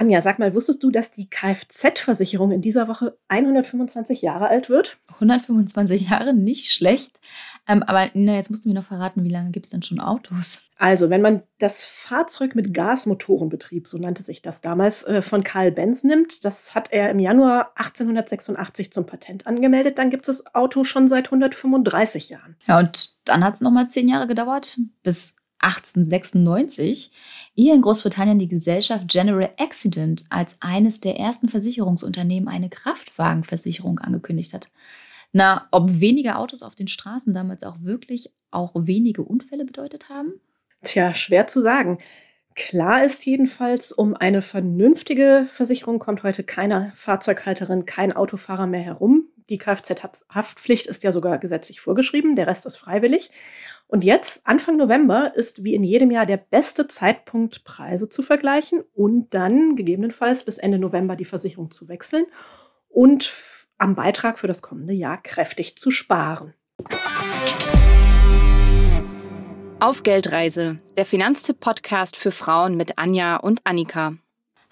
Anja, sag mal, wusstest du, dass die Kfz-Versicherung in dieser Woche 125 Jahre alt wird? 125 Jahre, nicht schlecht. Ähm, aber Nina, jetzt musst du mir noch verraten, wie lange gibt es denn schon Autos? Also, wenn man das Fahrzeug mit Gasmotorenbetrieb, so nannte sich das damals, äh, von Karl Benz nimmt, das hat er im Januar 1886 zum Patent angemeldet, dann gibt es das Auto schon seit 135 Jahren. Ja, und dann hat es nochmal zehn Jahre gedauert, bis 1896, ehe in Großbritannien die Gesellschaft General Accident als eines der ersten Versicherungsunternehmen eine Kraftwagenversicherung angekündigt hat. Na, ob weniger Autos auf den Straßen damals auch wirklich auch wenige Unfälle bedeutet haben? Tja, schwer zu sagen. Klar ist jedenfalls, um eine vernünftige Versicherung kommt heute keine Fahrzeughalterin, kein Autofahrer mehr herum. Die Kfz-Haftpflicht ist ja sogar gesetzlich vorgeschrieben, der Rest ist freiwillig. Und jetzt, Anfang November, ist wie in jedem Jahr der beste Zeitpunkt, Preise zu vergleichen und dann gegebenenfalls bis Ende November die Versicherung zu wechseln und am Beitrag für das kommende Jahr kräftig zu sparen. Auf Geldreise, der Finanztipp-Podcast für Frauen mit Anja und Annika.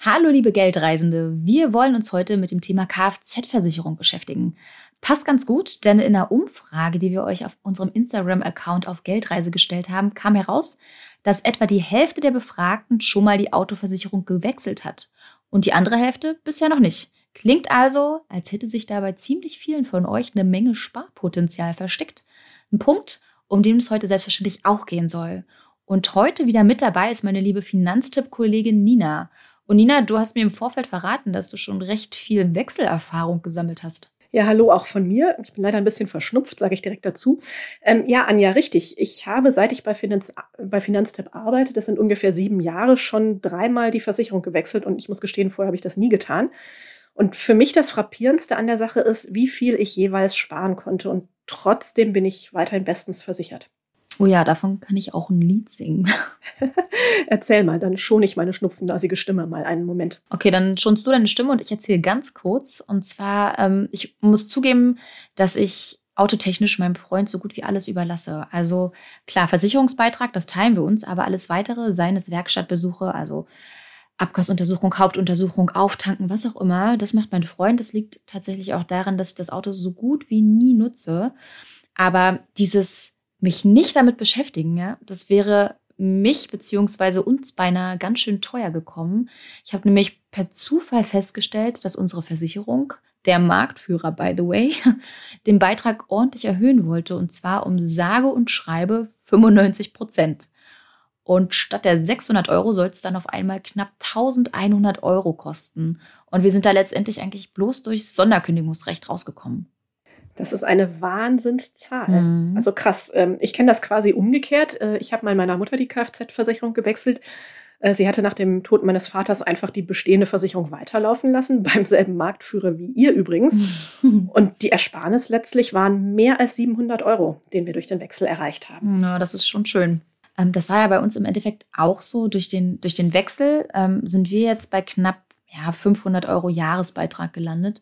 Hallo liebe Geldreisende, wir wollen uns heute mit dem Thema Kfz-Versicherung beschäftigen. Passt ganz gut, denn in einer Umfrage, die wir euch auf unserem Instagram-Account auf Geldreise gestellt haben, kam heraus, dass etwa die Hälfte der Befragten schon mal die Autoversicherung gewechselt hat und die andere Hälfte bisher noch nicht. Klingt also, als hätte sich dabei ziemlich vielen von euch eine Menge Sparpotenzial versteckt. Ein Punkt, um den es heute selbstverständlich auch gehen soll. Und heute wieder mit dabei ist meine liebe Finanztipp-Kollegin Nina. Und Nina, du hast mir im Vorfeld verraten, dass du schon recht viel Wechselerfahrung gesammelt hast. Ja, hallo auch von mir. Ich bin leider ein bisschen verschnupft, sage ich direkt dazu. Ähm, ja, Anja, richtig. Ich habe, seit ich bei, Finanz, bei Finanztipp arbeite, das sind ungefähr sieben Jahre, schon dreimal die Versicherung gewechselt und ich muss gestehen, vorher habe ich das nie getan. Und für mich das Frappierendste an der Sache ist, wie viel ich jeweils sparen konnte und trotzdem bin ich weiterhin bestens versichert. Oh ja, davon kann ich auch ein Lied singen. Erzähl mal, dann schone ich meine schnupfennasige Stimme mal einen Moment. Okay, dann schonst du deine Stimme und ich erzähle ganz kurz. Und zwar, ähm, ich muss zugeben, dass ich autotechnisch meinem Freund so gut wie alles überlasse. Also klar, Versicherungsbeitrag, das teilen wir uns, aber alles weitere, seien es Werkstattbesuche, also Abgasuntersuchung, Hauptuntersuchung, Auftanken, was auch immer, das macht mein Freund. Das liegt tatsächlich auch daran, dass ich das Auto so gut wie nie nutze. Aber dieses mich nicht damit beschäftigen, ja, das wäre mich beziehungsweise uns beinahe ganz schön teuer gekommen. Ich habe nämlich per Zufall festgestellt, dass unsere Versicherung, der Marktführer by the way, den Beitrag ordentlich erhöhen wollte und zwar um sage und schreibe 95 Prozent. Und statt der 600 Euro soll es dann auf einmal knapp 1100 Euro kosten. Und wir sind da letztendlich eigentlich bloß durch Sonderkündigungsrecht rausgekommen. Das ist eine Wahnsinnszahl. Mhm. Also krass. Ähm, ich kenne das quasi umgekehrt. Äh, ich habe mal meiner Mutter die Kfz-Versicherung gewechselt. Äh, sie hatte nach dem Tod meines Vaters einfach die bestehende Versicherung weiterlaufen lassen, beim selben Marktführer wie ihr übrigens. Und die Ersparnis letztlich waren mehr als 700 Euro, den wir durch den Wechsel erreicht haben. Ja, das ist schon schön. Ähm, das war ja bei uns im Endeffekt auch so. Durch den, durch den Wechsel ähm, sind wir jetzt bei knapp ja, 500 Euro Jahresbeitrag gelandet.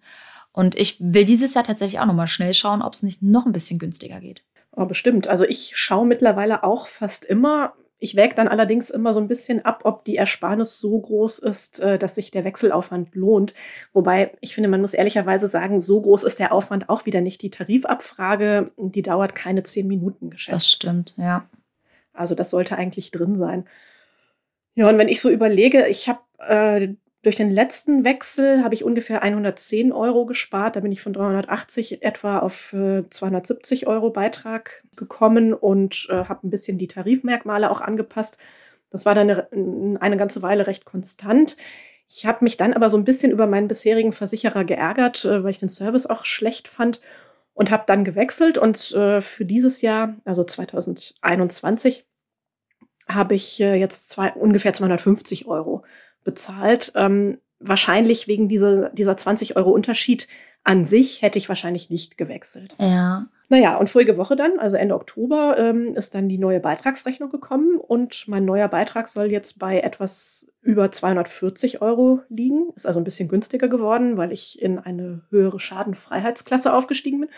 Und ich will dieses Jahr tatsächlich auch nochmal schnell schauen, ob es nicht noch ein bisschen günstiger geht. Oh, bestimmt. Also ich schaue mittlerweile auch fast immer. Ich wäge dann allerdings immer so ein bisschen ab, ob die Ersparnis so groß ist, äh, dass sich der Wechselaufwand lohnt. Wobei ich finde, man muss ehrlicherweise sagen, so groß ist der Aufwand auch wieder nicht. Die Tarifabfrage, die dauert keine zehn Minuten geschätzt. Das stimmt, ja. Also das sollte eigentlich drin sein. Ja, und wenn ich so überlege, ich habe äh, durch den letzten Wechsel habe ich ungefähr 110 Euro gespart. Da bin ich von 380 etwa auf äh, 270 Euro Beitrag gekommen und äh, habe ein bisschen die Tarifmerkmale auch angepasst. Das war dann eine, eine ganze Weile recht konstant. Ich habe mich dann aber so ein bisschen über meinen bisherigen Versicherer geärgert, äh, weil ich den Service auch schlecht fand und habe dann gewechselt. Und äh, für dieses Jahr, also 2021, habe ich äh, jetzt zwei, ungefähr 250 Euro bezahlt. Ähm, wahrscheinlich wegen dieser, dieser 20 Euro Unterschied an sich hätte ich wahrscheinlich nicht gewechselt. Ja. Naja, und vorige Woche dann, also Ende Oktober, ähm, ist dann die neue Beitragsrechnung gekommen und mein neuer Beitrag soll jetzt bei etwas über 240 Euro liegen. Ist also ein bisschen günstiger geworden, weil ich in eine höhere Schadenfreiheitsklasse aufgestiegen bin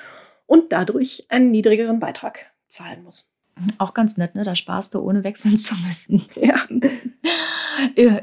und dadurch einen niedrigeren Beitrag zahlen muss. Auch ganz nett, ne? Da sparst du, ohne wechseln zu müssen. Ja.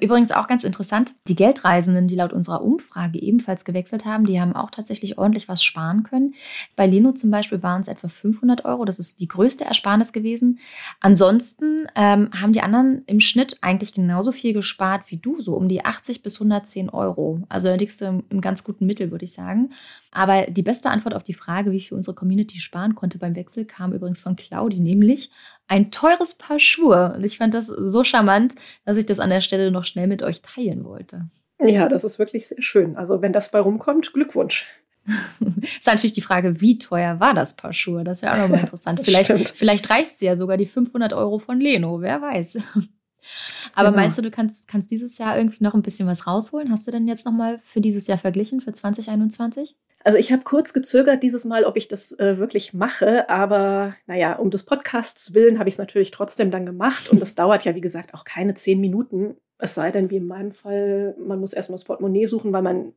Übrigens auch ganz interessant, die Geldreisenden, die laut unserer Umfrage ebenfalls gewechselt haben, die haben auch tatsächlich ordentlich was sparen können. Bei Leno zum Beispiel waren es etwa 500 Euro, das ist die größte Ersparnis gewesen. Ansonsten ähm, haben die anderen im Schnitt eigentlich genauso viel gespart wie du, so um die 80 bis 110 Euro. Also da liegst du im, im ganz guten Mittel, würde ich sagen. Aber die beste Antwort auf die Frage, wie viel unsere Community sparen konnte beim Wechsel, kam übrigens von Claudi, nämlich ein teures Paar Schuhe. Und ich fand das so charmant, dass ich das an der Stelle noch schnell mit euch teilen wollte. Ja, das ist wirklich sehr schön. Also wenn das bei rumkommt, Glückwunsch. ist natürlich die Frage, wie teuer war das Paar Schuhe? Das wäre auch nochmal interessant. vielleicht, vielleicht reißt sie ja sogar die 500 Euro von Leno, wer weiß. Aber genau. meinst du, du kannst, kannst dieses Jahr irgendwie noch ein bisschen was rausholen? Hast du denn jetzt nochmal für dieses Jahr verglichen, für 2021? Also ich habe kurz gezögert dieses Mal, ob ich das äh, wirklich mache, aber naja, um des Podcasts willen habe ich es natürlich trotzdem dann gemacht und es dauert ja, wie gesagt, auch keine zehn Minuten, es sei denn, wie in meinem Fall, man muss erstmal das Portemonnaie suchen, weil man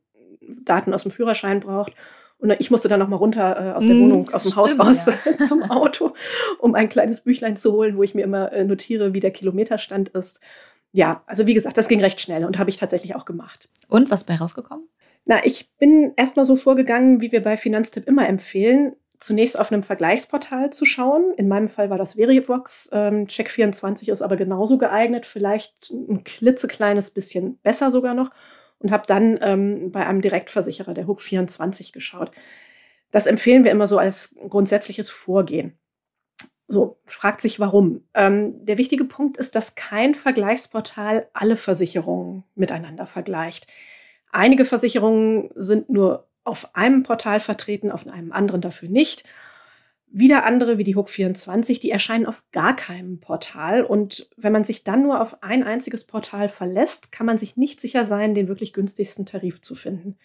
Daten aus dem Führerschein braucht. Und ich musste dann noch mal runter äh, aus der mm, Wohnung, aus dem Stimmt, Haus raus ja. zum Auto, um ein kleines Büchlein zu holen, wo ich mir immer äh, notiere, wie der Kilometerstand ist. Ja, also wie gesagt, das ging recht schnell und habe ich tatsächlich auch gemacht. Und was bei rausgekommen? Na, ich bin erstmal so vorgegangen, wie wir bei Finanztipp immer empfehlen, zunächst auf einem Vergleichsportal zu schauen. In meinem Fall war das Verivox. Ähm, Check24 ist aber genauso geeignet, vielleicht ein klitzekleines bisschen besser sogar noch. Und habe dann ähm, bei einem Direktversicherer, der Hook24, geschaut. Das empfehlen wir immer so als grundsätzliches Vorgehen. So, fragt sich warum. Ähm, der wichtige Punkt ist, dass kein Vergleichsportal alle Versicherungen miteinander vergleicht. Einige Versicherungen sind nur auf einem Portal vertreten, auf einem anderen dafür nicht. Wieder andere, wie die Hook24, die erscheinen auf gar keinem Portal. Und wenn man sich dann nur auf ein einziges Portal verlässt, kann man sich nicht sicher sein, den wirklich günstigsten Tarif zu finden.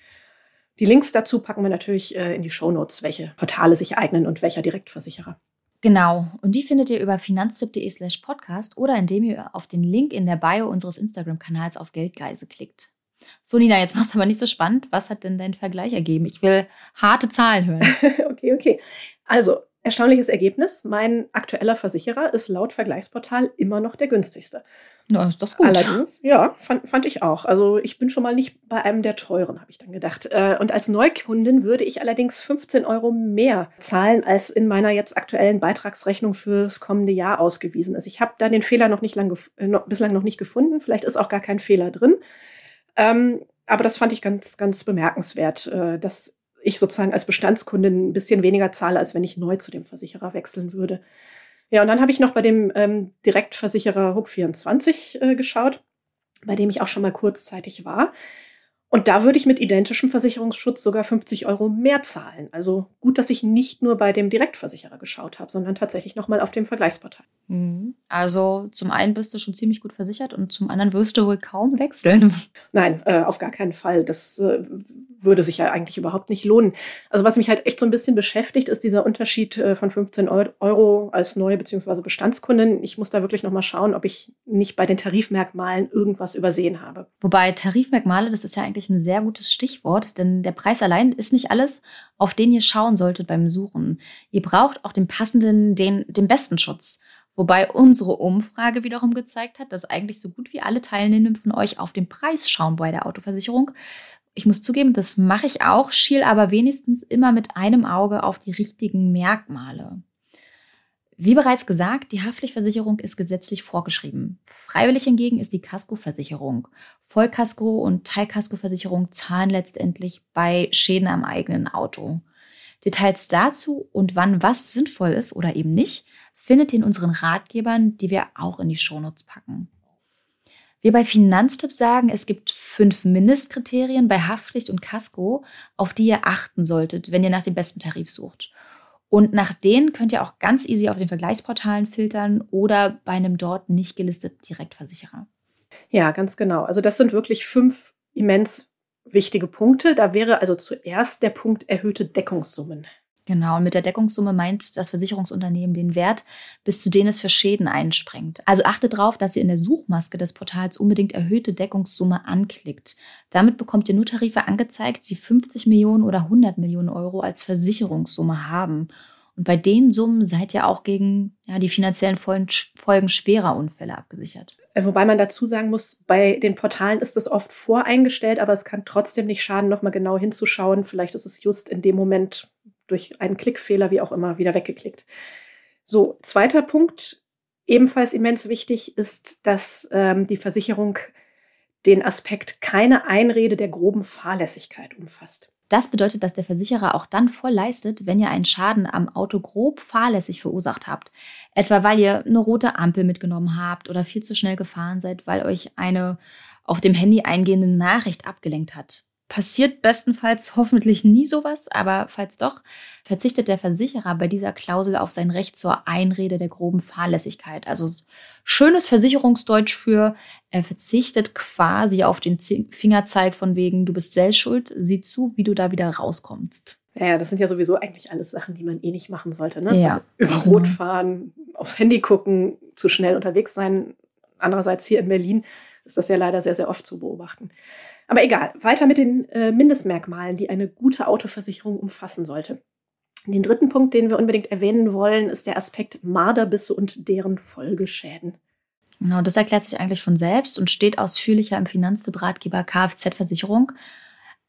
Die Links dazu packen wir natürlich äh, in die Shownotes, welche Portale sich eignen und welcher Direktversicherer. Genau, und die findet ihr über finanztipp.de slash podcast oder indem ihr auf den Link in der Bio unseres Instagram-Kanals auf Geldgeise klickt. So, Nina, jetzt machst du aber nicht so spannend. Was hat denn dein Vergleich ergeben? Ich will harte Zahlen hören. okay, okay. Also, erstaunliches Ergebnis. Mein aktueller Versicherer ist laut Vergleichsportal immer noch der günstigste. Ja, ist doch gut. Allerdings, ja, fand, fand ich auch. Also ich bin schon mal nicht bei einem der teuren, habe ich dann gedacht. Äh, und als Neukundin würde ich allerdings 15 Euro mehr zahlen, als in meiner jetzt aktuellen Beitragsrechnung fürs kommende Jahr ausgewiesen ist. Ich habe da den Fehler noch nicht lang, bislang noch nicht gefunden. Vielleicht ist auch gar kein Fehler drin. Ähm, aber das fand ich ganz, ganz bemerkenswert, äh, dass ich sozusagen als Bestandskundin ein bisschen weniger zahle, als wenn ich neu zu dem Versicherer wechseln würde. Ja, und dann habe ich noch bei dem ähm, Direktversicherer Hook24 äh, geschaut, bei dem ich auch schon mal kurzzeitig war. Und da würde ich mit identischem Versicherungsschutz sogar 50 Euro mehr zahlen. Also gut, dass ich nicht nur bei dem Direktversicherer geschaut habe, sondern tatsächlich nochmal auf dem Vergleichsportal. Mhm. Also zum einen bist du schon ziemlich gut versichert und zum anderen wirst du wohl kaum wechseln. Nein, äh, auf gar keinen Fall. Das äh, würde sich ja eigentlich überhaupt nicht lohnen. Also was mich halt echt so ein bisschen beschäftigt, ist dieser Unterschied äh, von 15 Euro als neue bzw. Bestandskundin. Ich muss da wirklich nochmal schauen, ob ich nicht bei den Tarifmerkmalen irgendwas übersehen habe. Wobei Tarifmerkmale, das ist ja eigentlich ein sehr gutes Stichwort, denn der Preis allein ist nicht alles, auf den ihr schauen solltet beim Suchen. Ihr braucht auch den passenden, den, den besten Schutz. Wobei unsere Umfrage wiederum gezeigt hat, dass eigentlich so gut wie alle Teilnehmenden von euch auf den Preis schauen bei der Autoversicherung. Ich muss zugeben, das mache ich auch, schiel aber wenigstens immer mit einem Auge auf die richtigen Merkmale. Wie bereits gesagt, die Haftpflichtversicherung ist gesetzlich vorgeschrieben. Freiwillig hingegen ist die Kaskoversicherung. Vollkasko- und Teilkaskoversicherung zahlen letztendlich bei Schäden am eigenen Auto. Details dazu und wann was sinnvoll ist oder eben nicht, findet ihr in unseren Ratgebern, die wir auch in die Shownotes packen. Wir bei Finanztipp sagen, es gibt fünf Mindestkriterien bei Haftpflicht und Kasko, auf die ihr achten solltet, wenn ihr nach dem besten Tarif sucht. Und nach denen könnt ihr auch ganz easy auf den Vergleichsportalen filtern oder bei einem dort nicht gelisteten Direktversicherer. Ja, ganz genau. Also das sind wirklich fünf immens wichtige Punkte. Da wäre also zuerst der Punkt erhöhte Deckungssummen. Genau, und mit der Deckungssumme meint das Versicherungsunternehmen den Wert, bis zu dem es für Schäden einspringt. Also achtet darauf, dass ihr in der Suchmaske des Portals unbedingt erhöhte Deckungssumme anklickt. Damit bekommt ihr nur Tarife angezeigt, die 50 Millionen oder 100 Millionen Euro als Versicherungssumme haben. Und bei den Summen seid ihr auch gegen ja, die finanziellen Folgen schwerer Unfälle abgesichert. Äh, wobei man dazu sagen muss, bei den Portalen ist das oft voreingestellt, aber es kann trotzdem nicht schaden, nochmal genau hinzuschauen. Vielleicht ist es just in dem Moment durch einen Klickfehler, wie auch immer, wieder weggeklickt. So, zweiter Punkt, ebenfalls immens wichtig, ist, dass ähm, die Versicherung den Aspekt keine Einrede der groben Fahrlässigkeit umfasst. Das bedeutet, dass der Versicherer auch dann voll leistet, wenn ihr einen Schaden am Auto grob fahrlässig verursacht habt. Etwa weil ihr eine rote Ampel mitgenommen habt oder viel zu schnell gefahren seid, weil euch eine auf dem Handy eingehende Nachricht abgelenkt hat passiert bestenfalls hoffentlich nie sowas, aber falls doch, verzichtet der Versicherer bei dieser Klausel auf sein Recht zur Einrede der groben Fahrlässigkeit. Also schönes Versicherungsdeutsch für, er verzichtet quasi auf den Fingerzeig von wegen, du bist selbst schuld, sieh zu, wie du da wieder rauskommst. Ja, das sind ja sowieso eigentlich alles Sachen, die man eh nicht machen sollte. Ne? Ja. Über Rot mhm. fahren, aufs Handy gucken, zu schnell unterwegs sein. Andererseits hier in Berlin ist das ja leider sehr, sehr oft zu beobachten. Aber egal, weiter mit den äh, Mindestmerkmalen, die eine gute Autoversicherung umfassen sollte. Den dritten Punkt, den wir unbedingt erwähnen wollen, ist der Aspekt Marderbisse und deren Folgeschäden. Genau, das erklärt sich eigentlich von selbst und steht ausführlicher im Finanzratgeber Kfz-Versicherung.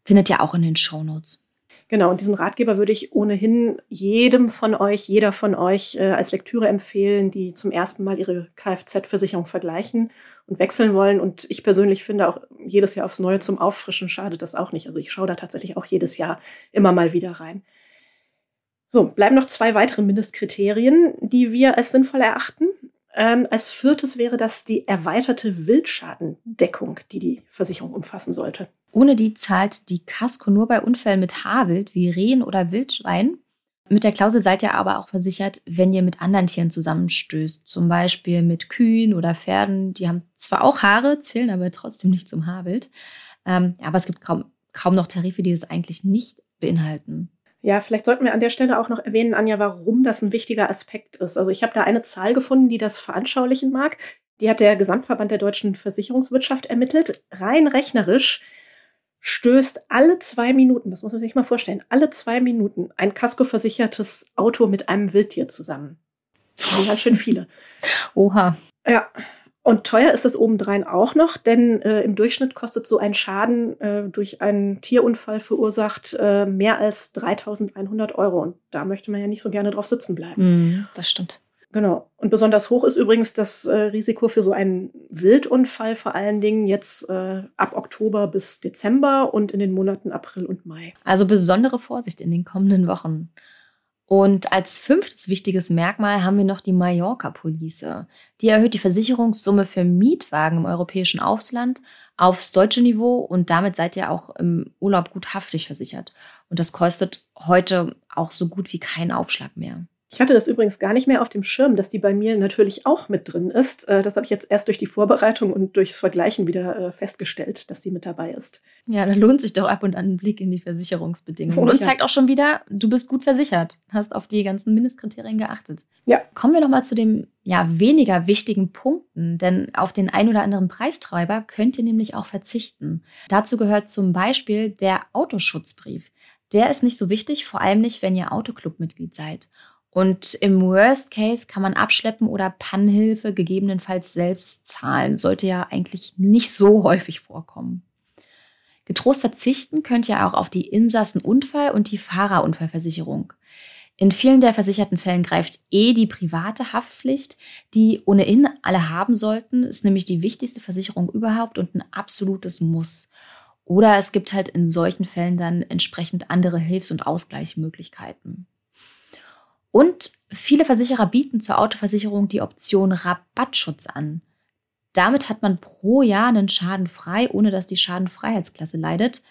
Findet ihr auch in den Shownotes. Genau, und diesen Ratgeber würde ich ohnehin jedem von euch, jeder von euch äh, als Lektüre empfehlen, die zum ersten Mal ihre Kfz-Versicherung vergleichen und wechseln wollen. Und ich persönlich finde auch jedes Jahr aufs Neue zum Auffrischen schadet das auch nicht. Also ich schaue da tatsächlich auch jedes Jahr immer mal wieder rein. So, bleiben noch zwei weitere Mindestkriterien, die wir als sinnvoll erachten. Ähm, als viertes wäre das die erweiterte Wildschadendeckung, die die Versicherung umfassen sollte. Ohne die zahlt die Casco nur bei Unfällen mit Haarwild wie Rehen oder Wildschwein. Mit der Klausel seid ihr aber auch versichert, wenn ihr mit anderen Tieren zusammenstößt. Zum Beispiel mit Kühen oder Pferden. Die haben zwar auch Haare, zählen aber trotzdem nicht zum Haarwild. Ähm, aber es gibt kaum, kaum noch Tarife, die das eigentlich nicht beinhalten. Ja, vielleicht sollten wir an der Stelle auch noch erwähnen, Anja, warum das ein wichtiger Aspekt ist. Also ich habe da eine Zahl gefunden, die das veranschaulichen mag. Die hat der Gesamtverband der deutschen Versicherungswirtschaft ermittelt. Rein rechnerisch stößt alle zwei Minuten, das muss man sich mal vorstellen, alle zwei Minuten ein kaskoversichertes Auto mit einem Wildtier zusammen. Das sind ganz schön viele. Oha. Ja, und teuer ist es obendrein auch noch, denn äh, im Durchschnitt kostet so ein Schaden äh, durch einen Tierunfall verursacht äh, mehr als 3100 Euro. Und da möchte man ja nicht so gerne drauf sitzen bleiben. Mm, das stimmt. Genau. Und besonders hoch ist übrigens das äh, Risiko für so einen Wildunfall, vor allen Dingen jetzt äh, ab Oktober bis Dezember und in den Monaten April und Mai. Also besondere Vorsicht in den kommenden Wochen. Und als fünftes wichtiges Merkmal haben wir noch die Mallorca-Police. Die erhöht die Versicherungssumme für Mietwagen im europäischen Ausland aufs deutsche Niveau und damit seid ihr auch im Urlaub gut haftig versichert. Und das kostet heute auch so gut wie keinen Aufschlag mehr. Ich hatte das übrigens gar nicht mehr auf dem Schirm, dass die bei mir natürlich auch mit drin ist. Äh, das habe ich jetzt erst durch die Vorbereitung und durchs Vergleichen wieder äh, festgestellt, dass die mit dabei ist. Ja, da lohnt sich doch ab und an ein Blick in die Versicherungsbedingungen. Oh, und zeigt auch schon wieder, du bist gut versichert, hast auf die ganzen Mindestkriterien geachtet. Ja. Kommen wir nochmal zu den ja, weniger wichtigen Punkten, denn auf den ein oder anderen Preistreiber könnt ihr nämlich auch verzichten. Dazu gehört zum Beispiel der Autoschutzbrief. Der ist nicht so wichtig, vor allem nicht, wenn ihr Autoclub-Mitglied seid. Und im Worst Case kann man abschleppen oder Pannhilfe gegebenenfalls selbst zahlen. Sollte ja eigentlich nicht so häufig vorkommen. Getrost verzichten könnt ihr auch auf die Insassenunfall- und die Fahrerunfallversicherung. In vielen der versicherten Fällen greift eh die private Haftpflicht, die ohnehin alle haben sollten, ist nämlich die wichtigste Versicherung überhaupt und ein absolutes Muss. Oder es gibt halt in solchen Fällen dann entsprechend andere Hilfs- und Ausgleichsmöglichkeiten. Und viele Versicherer bieten zur Autoversicherung die Option Rabattschutz an. Damit hat man pro Jahr einen Schaden frei, ohne dass die Schadenfreiheitsklasse leidet.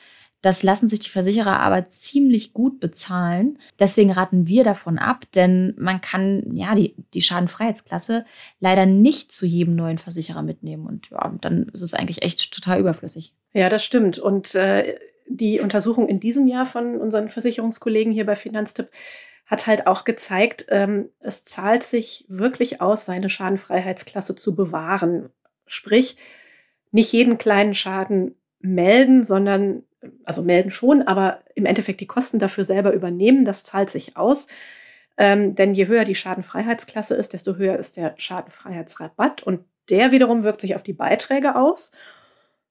Das lassen sich die Versicherer aber ziemlich gut bezahlen. Deswegen raten wir davon ab, denn man kann ja die, die Schadenfreiheitsklasse leider nicht zu jedem neuen Versicherer mitnehmen. Und ja, dann ist es eigentlich echt total überflüssig. Ja, das stimmt. Und äh, die Untersuchung in diesem Jahr von unseren Versicherungskollegen hier bei Finanztipp hat halt auch gezeigt, ähm, es zahlt sich wirklich aus, seine Schadenfreiheitsklasse zu bewahren. Sprich, nicht jeden kleinen Schaden melden, sondern, also melden schon, aber im Endeffekt die Kosten dafür selber übernehmen, das zahlt sich aus. Ähm, denn je höher die Schadenfreiheitsklasse ist, desto höher ist der Schadenfreiheitsrabatt. Und der wiederum wirkt sich auf die Beiträge aus.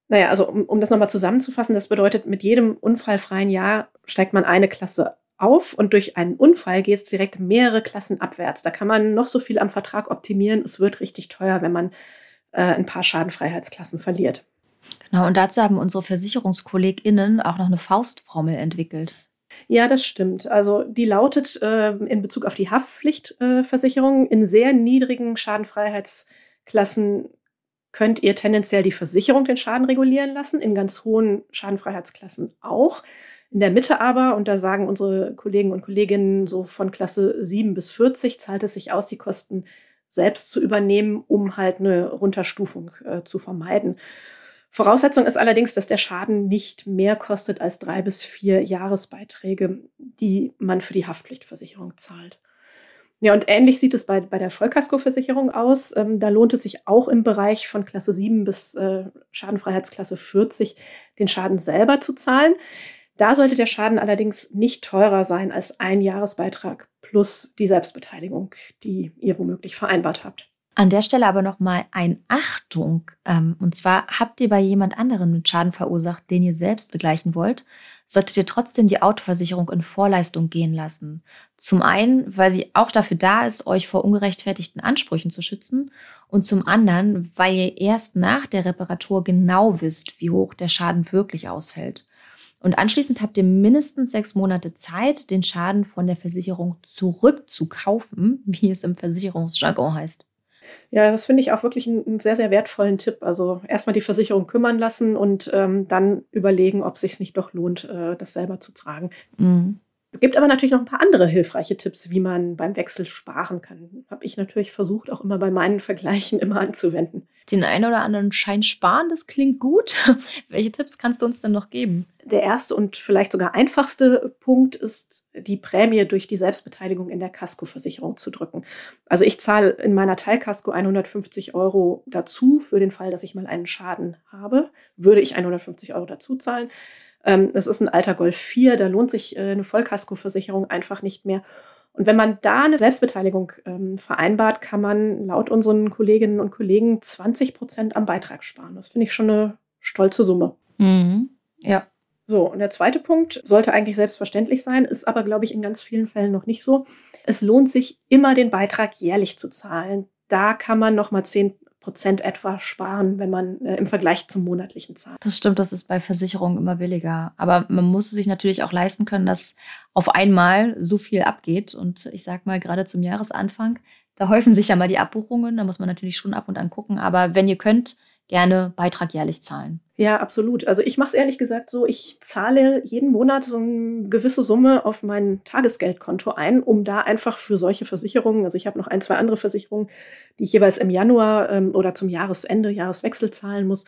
Naja, also um, um das nochmal zusammenzufassen, das bedeutet, mit jedem unfallfreien Jahr steigt man eine Klasse auf und durch einen Unfall geht es direkt mehrere Klassen abwärts. Da kann man noch so viel am Vertrag optimieren. Es wird richtig teuer, wenn man äh, ein paar Schadenfreiheitsklassen verliert. Genau, und dazu haben unsere VersicherungskollegInnen auch noch eine Faustformel entwickelt. Ja, das stimmt. Also die lautet äh, in Bezug auf die Haftpflichtversicherung äh, in sehr niedrigen Schadenfreiheitsklassen könnt ihr tendenziell die Versicherung den Schaden regulieren lassen, in ganz hohen Schadenfreiheitsklassen auch. In der Mitte aber, und da sagen unsere Kollegen und Kolleginnen so von Klasse 7 bis 40, zahlt es sich aus, die Kosten selbst zu übernehmen, um halt eine Runterstufung äh, zu vermeiden. Voraussetzung ist allerdings, dass der Schaden nicht mehr kostet als drei bis vier Jahresbeiträge, die man für die Haftpflichtversicherung zahlt. Ja, und ähnlich sieht es bei, bei der Vollkaskoversicherung aus. Ähm, da lohnt es sich auch im Bereich von Klasse 7 bis äh, Schadenfreiheitsklasse 40 den Schaden selber zu zahlen. Da sollte der Schaden allerdings nicht teurer sein als ein Jahresbeitrag plus die Selbstbeteiligung, die ihr womöglich vereinbart habt. An der Stelle aber nochmal ein Achtung. Ähm, und zwar habt ihr bei jemand anderem einen Schaden verursacht, den ihr selbst begleichen wollt, solltet ihr trotzdem die Autoversicherung in Vorleistung gehen lassen. Zum einen, weil sie auch dafür da ist, euch vor ungerechtfertigten Ansprüchen zu schützen. Und zum anderen, weil ihr erst nach der Reparatur genau wisst, wie hoch der Schaden wirklich ausfällt. Und anschließend habt ihr mindestens sechs Monate Zeit, den Schaden von der Versicherung zurückzukaufen, wie es im Versicherungsjargon heißt. Ja, das finde ich auch wirklich einen, sehr, sehr wertvollen Tipp. Also erstmal die Versicherung kümmern lassen und ähm, dann überlegen, ob es sich nicht doch lohnt, äh, das selber zu tragen. Mhm. Es gibt aber natürlich noch ein paar andere hilfreiche Tipps, wie man beim Wechsel sparen kann. Habe ich natürlich versucht, auch immer bei meinen Vergleichen immer anzuwenden. Den einen oder anderen Schein sparen, das klingt gut. Welche Tipps kannst du uns denn noch geben? Der erste und vielleicht sogar einfachste Punkt ist, die Prämie durch die Selbstbeteiligung in der Kaskoversicherung zu drücken. Also ich zahle in meiner Teilkasko 150 Euro dazu für den Fall, dass ich mal einen Schaden habe. Würde ich 150 Euro dazu zahlen. Ähm, das ist ein alter Golf 4, da lohnt sich äh, eine Vollkaskoversicherung einfach nicht mehr. Und wenn man da eine Selbstbeteiligung ähm, vereinbart, kann man laut unseren Kolleginnen und Kollegen 20 Prozent am Beitrag sparen. Das finde ich schon eine stolze Summe. Mhm. Ja. So, und der zweite Punkt sollte eigentlich selbstverständlich sein, ist aber, glaube ich, in ganz vielen Fällen noch nicht so. Es lohnt sich immer, den Beitrag jährlich zu zahlen. Da kann man nochmal 10 Prozent etwa sparen, wenn man äh, im Vergleich zum monatlichen zahlt. Das stimmt, das ist bei Versicherungen immer billiger. Aber man muss sich natürlich auch leisten können, dass auf einmal so viel abgeht. Und ich sag mal, gerade zum Jahresanfang, da häufen sich ja mal die Abbuchungen. Da muss man natürlich schon ab und an gucken. Aber wenn ihr könnt, gerne Beitrag jährlich zahlen. Ja, absolut. Also ich mache es ehrlich gesagt so, ich zahle jeden Monat so eine gewisse Summe auf mein Tagesgeldkonto ein, um da einfach für solche Versicherungen, also ich habe noch ein, zwei andere Versicherungen, die ich jeweils im Januar ähm, oder zum Jahresende, Jahreswechsel zahlen muss,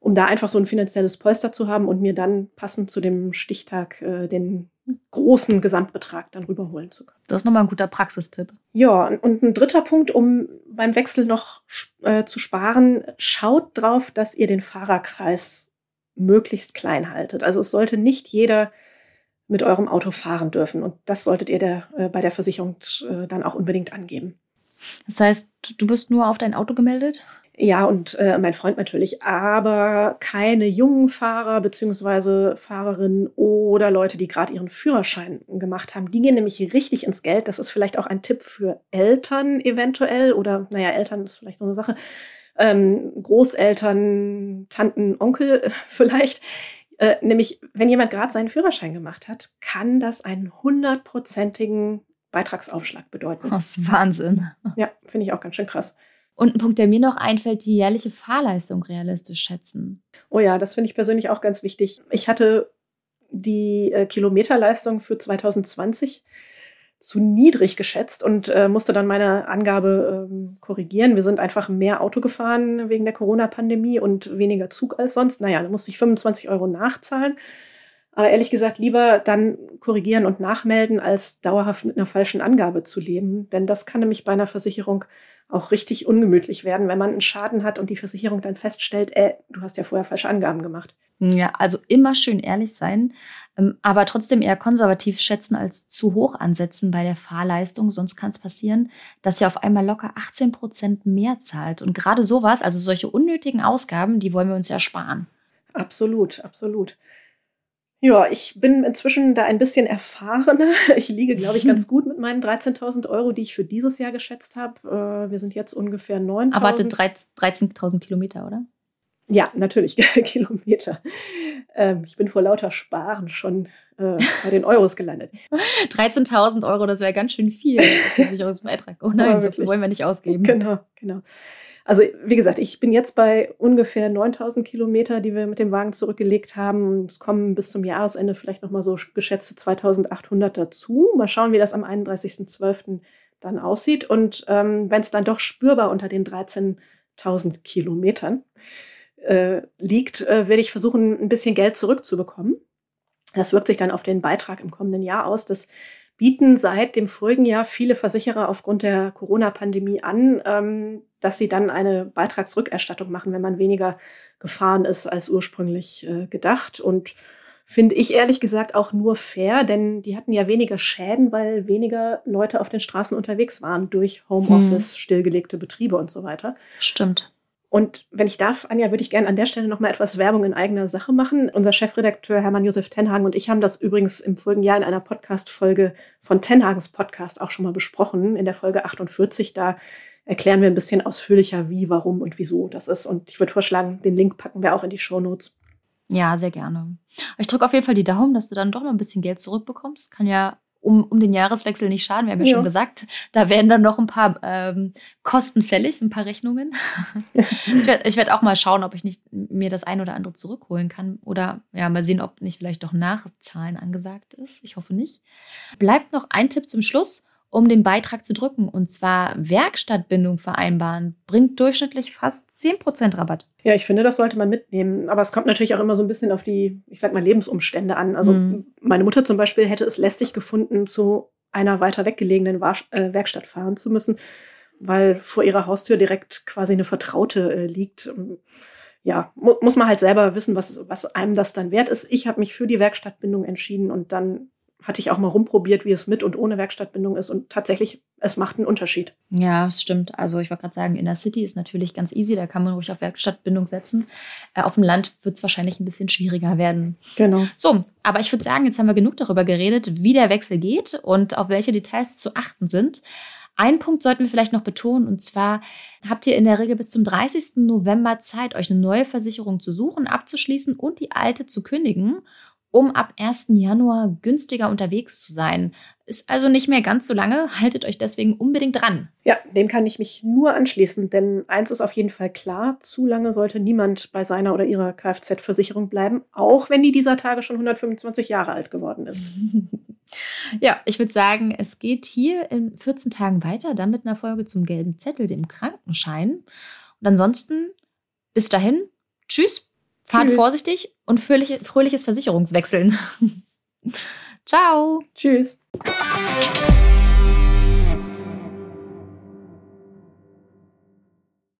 um da einfach so ein finanzielles Polster zu haben und mir dann passend zu dem Stichtag äh, den großen Gesamtbetrag dann rüberholen zu können. Das ist nochmal ein guter Praxistipp. Ja, und ein dritter Punkt, um beim Wechsel noch äh, zu sparen, schaut drauf, dass ihr den Fahrerkreis möglichst klein haltet. Also es sollte nicht jeder mit eurem Auto fahren dürfen. Und das solltet ihr der, äh, bei der Versicherung äh, dann auch unbedingt angeben. Das heißt, du bist nur auf dein Auto gemeldet? Ja, und äh, mein Freund natürlich, aber keine jungen Fahrer beziehungsweise Fahrerinnen oder Leute, die gerade ihren Führerschein gemacht haben. Die gehen nämlich richtig ins Geld. Das ist vielleicht auch ein Tipp für Eltern eventuell oder, naja, Eltern ist vielleicht so eine Sache. Ähm, Großeltern, Tanten, Onkel vielleicht. Äh, nämlich, wenn jemand gerade seinen Führerschein gemacht hat, kann das einen hundertprozentigen Beitragsaufschlag bedeuten. Das ist Wahnsinn. Ja, finde ich auch ganz schön krass. Und ein Punkt, der mir noch einfällt, die jährliche Fahrleistung realistisch schätzen. Oh ja, das finde ich persönlich auch ganz wichtig. Ich hatte die äh, Kilometerleistung für 2020 zu niedrig geschätzt und äh, musste dann meine Angabe ähm, korrigieren. Wir sind einfach mehr Auto gefahren wegen der Corona-Pandemie und weniger Zug als sonst. Naja, da musste ich 25 Euro nachzahlen. Aber ehrlich gesagt, lieber dann korrigieren und nachmelden, als dauerhaft mit einer falschen Angabe zu leben. Denn das kann nämlich bei einer Versicherung auch richtig ungemütlich werden, wenn man einen Schaden hat und die Versicherung dann feststellt, äh, du hast ja vorher falsche Angaben gemacht. Ja, also immer schön ehrlich sein, ähm, aber trotzdem eher konservativ schätzen als zu hoch ansetzen bei der Fahrleistung. Sonst kann es passieren, dass ihr auf einmal locker 18 Prozent mehr zahlt. Und gerade sowas, also solche unnötigen Ausgaben, die wollen wir uns ja sparen. Absolut, absolut. Ja, ich bin inzwischen da ein bisschen erfahrener. Ich liege, glaube ich, ganz gut mit meinen 13.000 Euro, die ich für dieses Jahr geschätzt habe. Äh, wir sind jetzt ungefähr 9.000. Aber hatte 13.000 Kilometer, oder? Ja, natürlich, Kilometer. Ähm, ich bin vor lauter Sparen schon äh, bei den Euros gelandet. 13.000 Euro, das wäre ganz schön viel. Versicherungsbeitrag. Oh nein, so viel wollen wir nicht ausgeben. Genau, genau. Also wie gesagt, ich bin jetzt bei ungefähr 9000 Kilometer, die wir mit dem Wagen zurückgelegt haben. Es kommen bis zum Jahresende vielleicht noch mal so geschätzte 2800 dazu. Mal schauen, wie das am 31.12. dann aussieht. Und ähm, wenn es dann doch spürbar unter den 13.000 Kilometern äh, liegt, äh, werde ich versuchen, ein bisschen Geld zurückzubekommen. Das wirkt sich dann auf den Beitrag im kommenden Jahr aus. Das bieten seit dem vorigen Jahr viele Versicherer aufgrund der Corona-Pandemie an, ähm, dass sie dann eine Beitragsrückerstattung machen, wenn man weniger gefahren ist als ursprünglich äh, gedacht. Und finde ich ehrlich gesagt auch nur fair, denn die hatten ja weniger Schäden, weil weniger Leute auf den Straßen unterwegs waren durch Homeoffice, hm. stillgelegte Betriebe und so weiter. Stimmt. Und wenn ich darf, Anja, würde ich gerne an der Stelle noch mal etwas Werbung in eigener Sache machen. Unser Chefredakteur Hermann Josef Tenhagen und ich haben das übrigens im vorigen Jahr in einer Podcast-Folge von Tenhagens Podcast auch schon mal besprochen, in der Folge 48. Da erklären wir ein bisschen ausführlicher, wie, warum und wieso das ist. Und ich würde vorschlagen, den Link packen wir auch in die Show Notes. Ja, sehr gerne. Ich drücke auf jeden Fall die Daumen, dass du dann doch noch ein bisschen Geld zurückbekommst. Kann ja um, um den Jahreswechsel nicht schaden. Wir haben ja, ja. schon gesagt, da werden dann noch ein paar ähm, Kosten fällig, ein paar Rechnungen. ich werde werd auch mal schauen, ob ich nicht mir das ein oder andere zurückholen kann. Oder ja, mal sehen, ob nicht vielleicht doch Nachzahlen angesagt ist. Ich hoffe nicht. Bleibt noch ein Tipp zum Schluss um den Beitrag zu drücken. Und zwar Werkstattbindung vereinbaren. Bringt durchschnittlich fast 10% Rabatt. Ja, ich finde, das sollte man mitnehmen. Aber es kommt natürlich auch immer so ein bisschen auf die, ich sag mal, Lebensumstände an. Also mhm. meine Mutter zum Beispiel hätte es lästig gefunden, zu einer weiter weggelegenen äh, Werkstatt fahren zu müssen, weil vor ihrer Haustür direkt quasi eine Vertraute äh, liegt. Ja, mu muss man halt selber wissen, was, was einem das dann wert ist. Ich habe mich für die Werkstattbindung entschieden und dann hatte ich auch mal rumprobiert, wie es mit und ohne Werkstattbindung ist. Und tatsächlich, es macht einen Unterschied. Ja, es stimmt. Also ich wollte gerade sagen, in der City ist natürlich ganz easy, da kann man ruhig auf Werkstattbindung setzen. Äh, auf dem Land wird es wahrscheinlich ein bisschen schwieriger werden. Genau. So, aber ich würde sagen, jetzt haben wir genug darüber geredet, wie der Wechsel geht und auf welche Details zu achten sind. Einen Punkt sollten wir vielleicht noch betonen, und zwar habt ihr in der Regel bis zum 30. November Zeit, euch eine neue Versicherung zu suchen, abzuschließen und die alte zu kündigen um ab 1. Januar günstiger unterwegs zu sein. Ist also nicht mehr ganz so lange, haltet euch deswegen unbedingt dran. Ja, dem kann ich mich nur anschließen, denn eins ist auf jeden Fall klar, zu lange sollte niemand bei seiner oder ihrer Kfz-Versicherung bleiben, auch wenn die dieser Tage schon 125 Jahre alt geworden ist. ja, ich würde sagen, es geht hier in 14 Tagen weiter, dann mit einer Folge zum gelben Zettel, dem Krankenschein. Und ansonsten, bis dahin, tschüss. Fahrt Tschüss. vorsichtig und fröhliche, fröhliches Versicherungswechseln. Ciao. Tschüss.